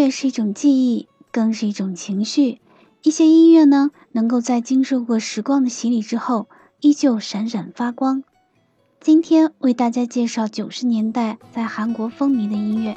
乐是一种记忆，更是一种情绪。一些音乐呢，能够在经受过时光的洗礼之后，依旧闪闪发光。今天为大家介绍九十年代在韩国风靡的音乐。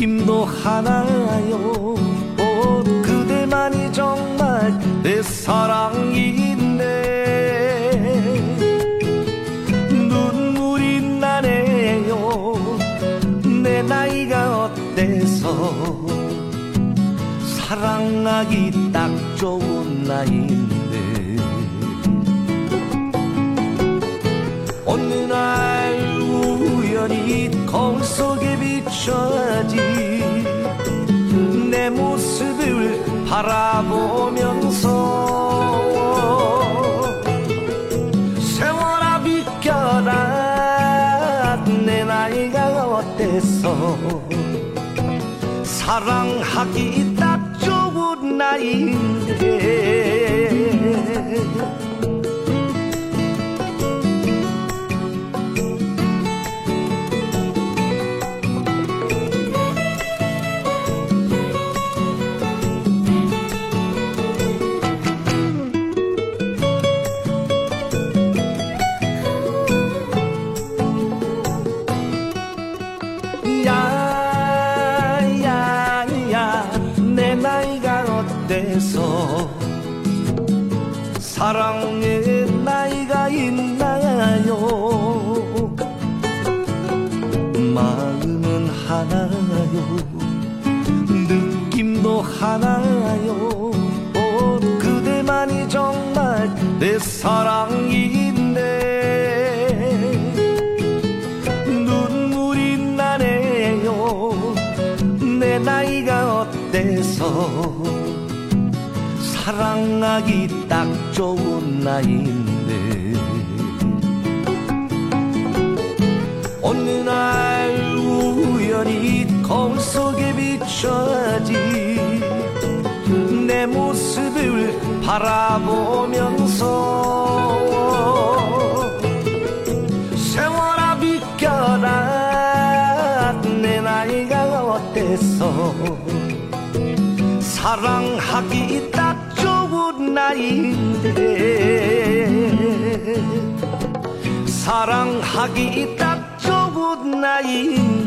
느낌도 하나요. 오, 그대만이 정말 내 사랑인데. 눈물이 나네요. 내 나이가 어때서? 사랑하기 딱 좋은 나이인데. 어느 날 우연히 거울 속에 비춰진 바라보면서 세월아 비켜라. 내 나이가 어때서? 사랑하기 딱 좋은 나이 야야야 내 나이가 어때서? 사랑의 나이가 있나요? 마음은 하나요? 느낌도 하나요? 오, 그대만이 정말 내 사랑 내 나이가 어때서? 사랑하기 딱 좋은 나이인데. 어느 날 우연히 거울 속에 비춰진 내 모습을 바라보면서 어때서 사랑하기 딱 좋은 나이인데 사랑하기 딱 좋은 나이인데